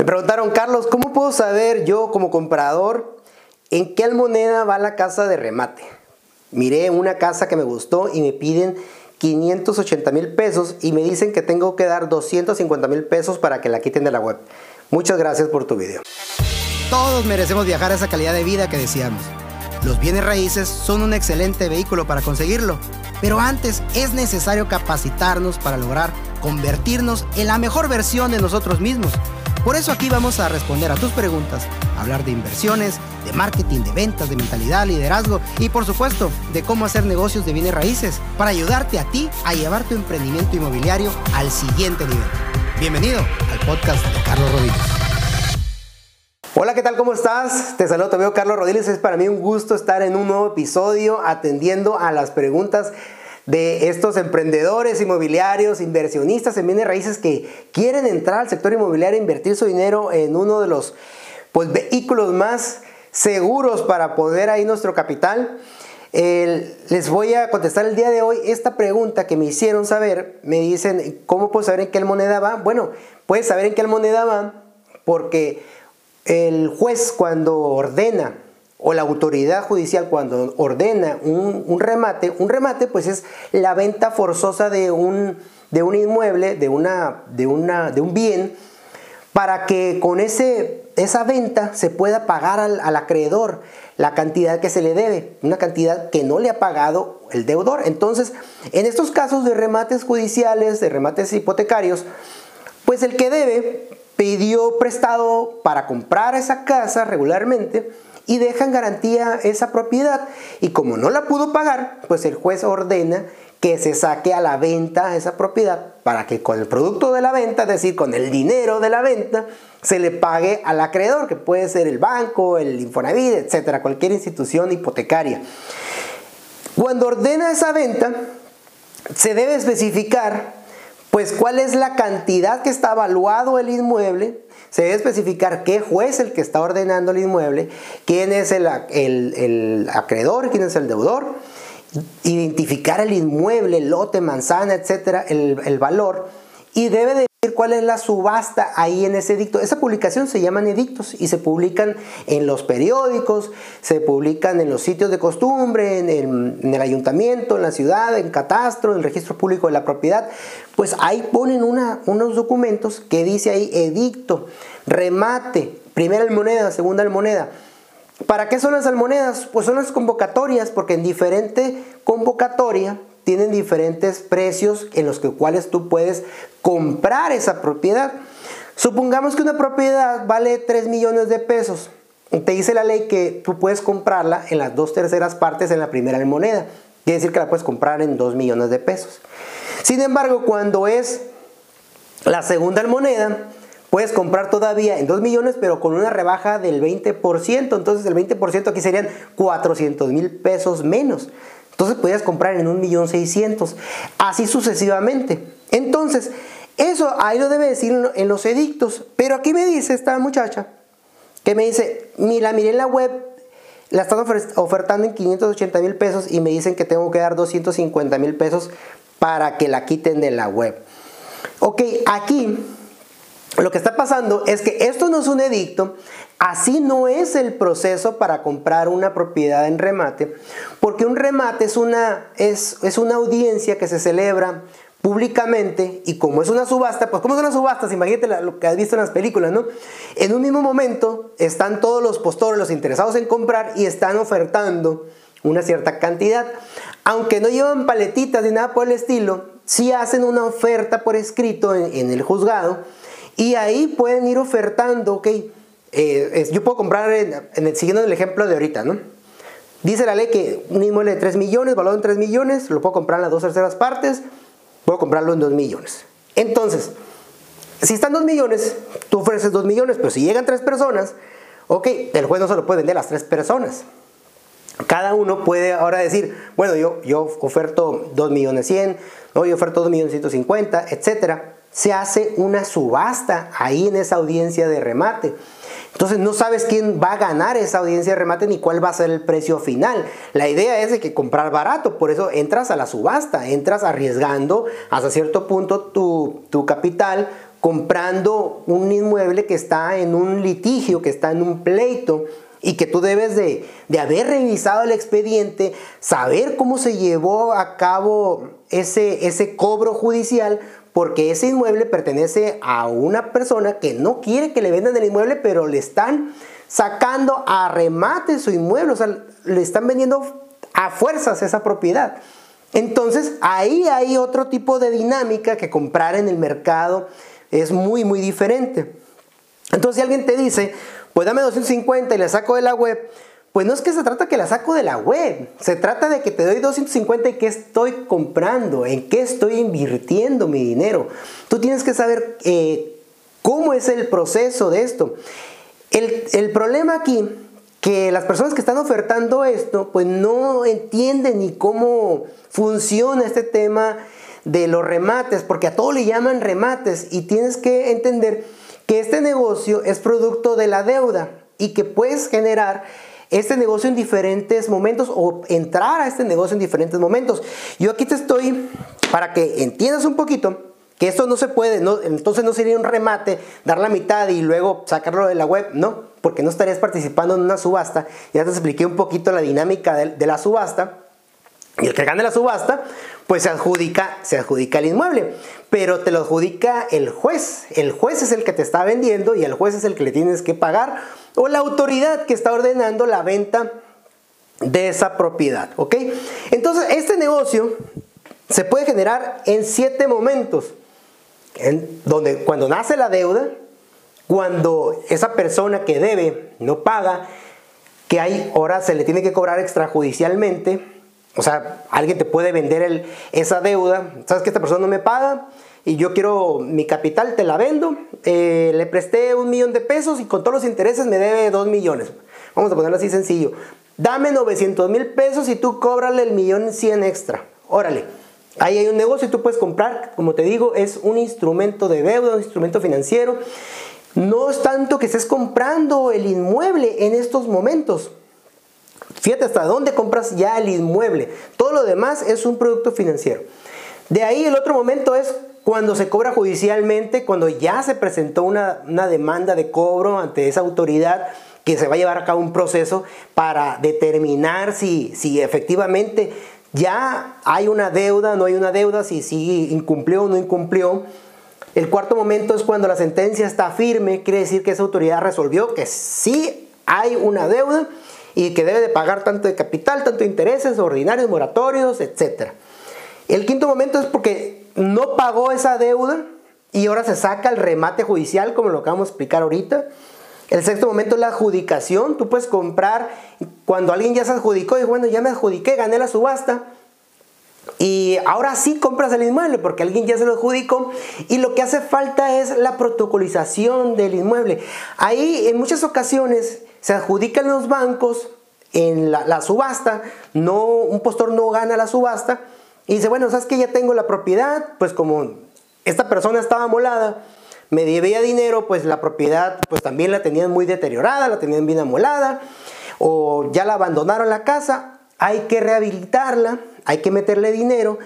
Me preguntaron, Carlos, ¿cómo puedo saber yo como comprador en qué moneda va la casa de remate? Miré una casa que me gustó y me piden 580 mil pesos y me dicen que tengo que dar 250 mil pesos para que la quiten de la web. Muchas gracias por tu video. Todos merecemos viajar a esa calidad de vida que deseamos. Los bienes raíces son un excelente vehículo para conseguirlo, pero antes es necesario capacitarnos para lograr convertirnos en la mejor versión de nosotros mismos. Por eso aquí vamos a responder a tus preguntas, hablar de inversiones, de marketing, de ventas, de mentalidad, liderazgo y por supuesto de cómo hacer negocios de bienes raíces para ayudarte a ti a llevar tu emprendimiento inmobiliario al siguiente nivel. Bienvenido al podcast de Carlos Rodríguez. Hola, ¿qué tal? ¿Cómo estás? Te saludo, te veo Carlos Rodríguez. Es para mí un gusto estar en un nuevo episodio atendiendo a las preguntas de estos emprendedores inmobiliarios, inversionistas en bienes raíces que quieren entrar al sector inmobiliario e invertir su dinero en uno de los pues, vehículos más seguros para poder ahí nuestro capital. les voy a contestar el día de hoy esta pregunta que me hicieron saber. Me dicen, ¿cómo puedo saber en qué moneda va? Bueno, puedes saber en qué moneda va porque el juez cuando ordena o la autoridad judicial cuando ordena un, remate, un remate pues es la venta forzosa de un, de un inmueble, de, una, de, una, de un bien, para que con ese, esa venta se pueda pagar al, al, acreedor la cantidad que se le debe, una cantidad que no le ha pagado el deudor. Entonces, en estos casos de remates judiciales, de remates hipotecarios, pues el que debe pidió prestado para comprar esa casa regularmente, y deja en garantía esa propiedad. Y como no la pudo pagar, pues el juez ordena que se saque a la venta esa propiedad para que con el producto de la venta, es decir, con el dinero de la venta, se le pague al acreedor, que puede ser el banco, el Infonavit, etcétera, cualquier institución hipotecaria. Cuando ordena esa venta, se debe especificar pues cuál es la cantidad que está evaluado el inmueble, se debe especificar qué juez es el que está ordenando el inmueble, quién es el, acreedor, quién es el deudor, identificar el inmueble, el lote, manzana, etcétera, el, el valor, y debe de cuál es la subasta ahí en ese edicto. Esa publicación se llaman edictos y se publican en los periódicos, se publican en los sitios de costumbre, en el, ayuntamiento, en la ciudad, en catastro, en el registro público de la propiedad. Pues ahí ponen unos documentos que dice ahí edicto, remate, primera almoneda, segunda almoneda. ¿Para qué son las almonedas? Pues son las convocatorias, porque en diferente convocatoria tienen diferentes precios en los que, cuales tú puedes comprar esa propiedad. Supongamos que una propiedad vale 3 millones de pesos. Te dice la ley que tú puedes comprarla en las dos terceras partes en la primera moneda. Quiere decir que la puedes comprar en 2 millones de pesos. Sin embargo, cuando es la segunda moneda, puedes comprar todavía en 2 millones, pero con una rebaja del 20%. Entonces el 20% aquí serían 400 mil pesos menos. Entonces podías comprar en un millón seiscientos, así sucesivamente. Entonces, eso ahí lo debe decir en los edictos. Pero aquí me dice esta muchacha, que me dice, la miré en la web, la están ofertando en 580 mil pesos y me dicen que tengo que dar 250 mil pesos para que la quiten de la web. Ok, aquí lo que está pasando es que esto no es un edicto, así no es el proceso para comprar una propiedad en remate, porque un remate es una, es, es una audiencia que se celebra públicamente y como es una subasta, pues como son las subastas, imagínate lo que has visto en las películas, ¿no? En un mismo momento están todos los postores, los interesados en comprar y están ofertando una cierta cantidad. Aunque no llevan paletitas ni nada por el estilo, sí hacen una oferta por escrito en el juzgado y ahí pueden ir ofertando, ok, eh, yo puedo comprar, en, el, siguiendo el ejemplo de ahorita, ¿no? Dice la ley que un inmueble de 3 millones, valor en 3 millones, lo puedo comprar en las dos terceras partes, puedo comprarlo en 2 millones. Entonces, si están 2 millones, tú ofreces 2 millones, pero si llegan 3 personas, ok, el juez no se lo puede vender a las 3 personas. Cada uno puede ahora decir, bueno, yo, yo oferto 2 millones 100, no, yo oferto 2 millones 150, etcétera se hace una subasta ahí en esa audiencia de remate. Entonces no sabes quién va a ganar esa audiencia de remate ni cuál va a ser el precio final. La idea es de que comprar barato, por eso entras a la subasta, entras arriesgando hasta cierto punto tu, tu capital comprando un inmueble que está en un litigio, que está en un pleito y que tú debes de, haber revisado el expediente, saber cómo se llevó a cabo ese, ese cobro judicial, porque ese inmueble pertenece a una persona que no quiere que le vendan el inmueble, pero le están sacando a remate su inmueble, o sea, le están vendiendo a fuerzas esa propiedad. Entonces, ahí hay otro tipo de dinámica que comprar en el mercado es muy, muy diferente. Entonces, si alguien te dice, pues dame 250 y la saco de la web, pues no es que se trata que la saco de la web, se trata de que te doy 250 y qué estoy comprando, en qué estoy invirtiendo mi dinero. Tú tienes que saber eh, cómo es el proceso de esto. El, el problema aquí, que las personas que están ofertando esto, pues no entienden ni cómo funciona este tema de los remates, porque a todo le llaman remates y tienes que entender que este negocio es producto de la deuda y que puedes generar este negocio en diferentes momentos o entrar a este negocio en diferentes momentos. Yo aquí te estoy para que entiendas un poquito que esto no se puede, no, entonces no sería un remate, dar la mitad y luego sacarlo de la web, no, porque no estarías participando en una subasta. Ya te expliqué un poquito la dinámica de, de la subasta. Y el que gane la subasta, pues se adjudica, se adjudica el inmueble, pero te lo adjudica el juez. El juez es el que te está vendiendo y el juez es el que le tienes que pagar o la autoridad que está ordenando la venta de esa propiedad, ¿ok? Entonces, este negocio se puede generar en siete momentos, en donde cuando nace la deuda, cuando esa persona que debe no paga, que hay horas se le tiene que cobrar extrajudicialmente, o sea, alguien te puede vender esa deuda, sabes que esta persona no me paga, y yo quiero mi capital, te la vendo, eh, le presté un millón de pesos y con todos los intereses me debe dos millones. Vamos a ponerlo así sencillo. Dame 900 mil pesos y tú cóbrale el millón 100 extra. Órale. Ahí hay un negocio y tú puedes comprar, como te digo, es un instrumento de deuda, un instrumento financiero. No es tanto que estés comprando el inmueble en estos momentos. Fíjate hasta dónde compras ya el inmueble. Todo lo demás es un producto financiero. De ahí el otro momento es cuando se cobra judicialmente, cuando ya se presentó una, demanda de cobro ante esa autoridad que se va a llevar a cabo un proceso para determinar si, si efectivamente ya hay una deuda, no hay una deuda, si, si incumplió o no incumplió. El cuarto momento es cuando la sentencia está firme, quiere decir que esa autoridad resolvió que sí hay una deuda y que debe de pagar tanto de capital, tanto de intereses ordinarios, moratorios, etc. El quinto momento es porque no pagó esa deuda y ahora se saca el remate judicial, como lo acabamos de explicar ahorita. El sexto momento es la adjudicación. Tú puedes comprar cuando alguien ya se adjudicó y bueno, ya me adjudiqué, gané la subasta. Y ahora sí compras el inmueble porque alguien ya se lo adjudicó y lo que hace falta es la protocolización del inmueble. Ahí en muchas ocasiones se adjudican los bancos en la, la subasta, no, un postor no gana la subasta, y dice, bueno, ¿sabes que Ya tengo la propiedad, pues como esta persona estaba molada, me debía dinero, pues la propiedad pues también la tenían muy deteriorada, la tenían bien amolada, o ya la abandonaron la casa, hay que rehabilitarla, hay que meterle dinero,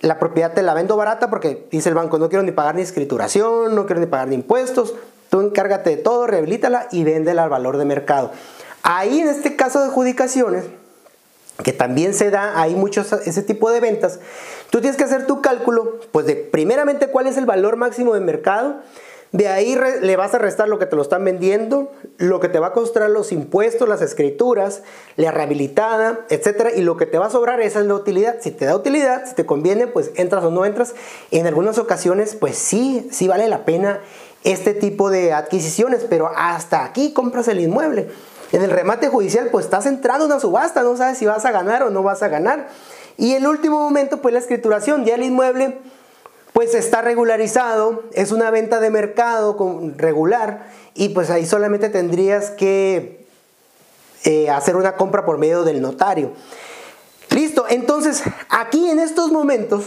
la propiedad te la vendo barata porque dice el banco, no quiero ni pagar ni escrituración, no quiero ni pagar ni impuestos, tú encárgate de todo, rehabilítala y véndela al valor de mercado. Ahí en este caso de adjudicaciones, que también se da, hay muchos ese tipo de ventas, tú tienes que hacer tu cálculo, pues de primeramente cuál es el valor máximo de mercado, de ahí le vas a restar lo que te lo están vendiendo, lo que te va a costar los impuestos, las escrituras, la rehabilitada, etcétera, y lo que te va a sobrar esa es la utilidad. Si te da utilidad, si te conviene, pues entras o no entras. En algunas ocasiones, pues sí, sí vale la pena este tipo de adquisiciones, pero hasta aquí compras el inmueble. En el remate judicial, pues estás entrando en una subasta, no sabes si vas a ganar o no vas a ganar. Y el último momento, pues la escrituración, ya el inmueble, pues está regularizado, es una venta de mercado regular y pues ahí solamente tendrías que eh, hacer una compra por medio del notario. Listo, entonces aquí en estos momentos,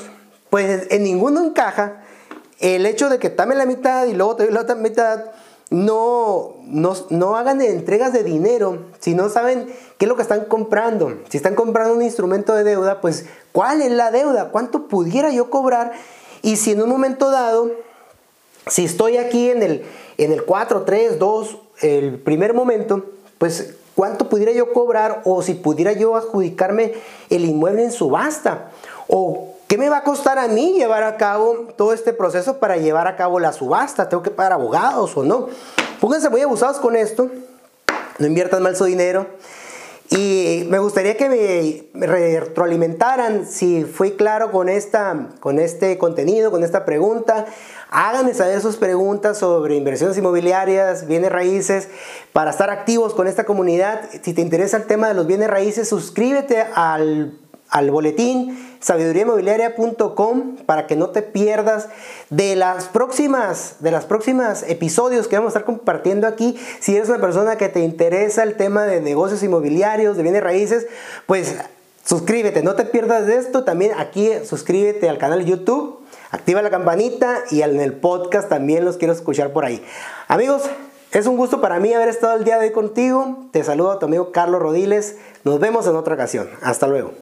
pues en ninguno encaja el hecho de que dame la mitad y luego te doy la otra mitad no, no, hagan entregas de dinero si no saben qué es lo que están comprando. Si están comprando un instrumento de deuda, pues ¿cuál es la deuda? ¿Cuánto pudiera yo cobrar? Y si en un momento dado si estoy aquí en el, en el 4, 3, 2, el primer momento, pues cuánto pudiera yo cobrar o si pudiera yo adjudicarme el inmueble en subasta o qué me va a costar a mí llevar a cabo todo este proceso para llevar a cabo la subasta, tengo que pagar abogados o no. Pónganse muy abusados con esto, no inviertan mal su dinero. Y me gustaría que me retroalimentaran si fui claro con, esta, con este contenido, con esta pregunta. Háganme saber sus preguntas sobre inversiones inmobiliarias, bienes raíces, para estar activos con esta comunidad. Si te interesa el tema de los bienes raíces, suscríbete al al boletín sabiduriainmobiliaria.com para que no te pierdas de las próximas de las próximas episodios que vamos a estar compartiendo aquí. Si eres una persona que te interesa el tema de negocios inmobiliarios, de bienes raíces, pues suscríbete, no te pierdas de esto. También aquí suscríbete al canal de YouTube, activa la campanita y en el podcast también los quiero escuchar por ahí. Amigos, es un gusto para mí haber estado el día de hoy contigo. Te saludo a tu amigo Carlos Rodiles. Nos vemos en otra ocasión. Hasta luego.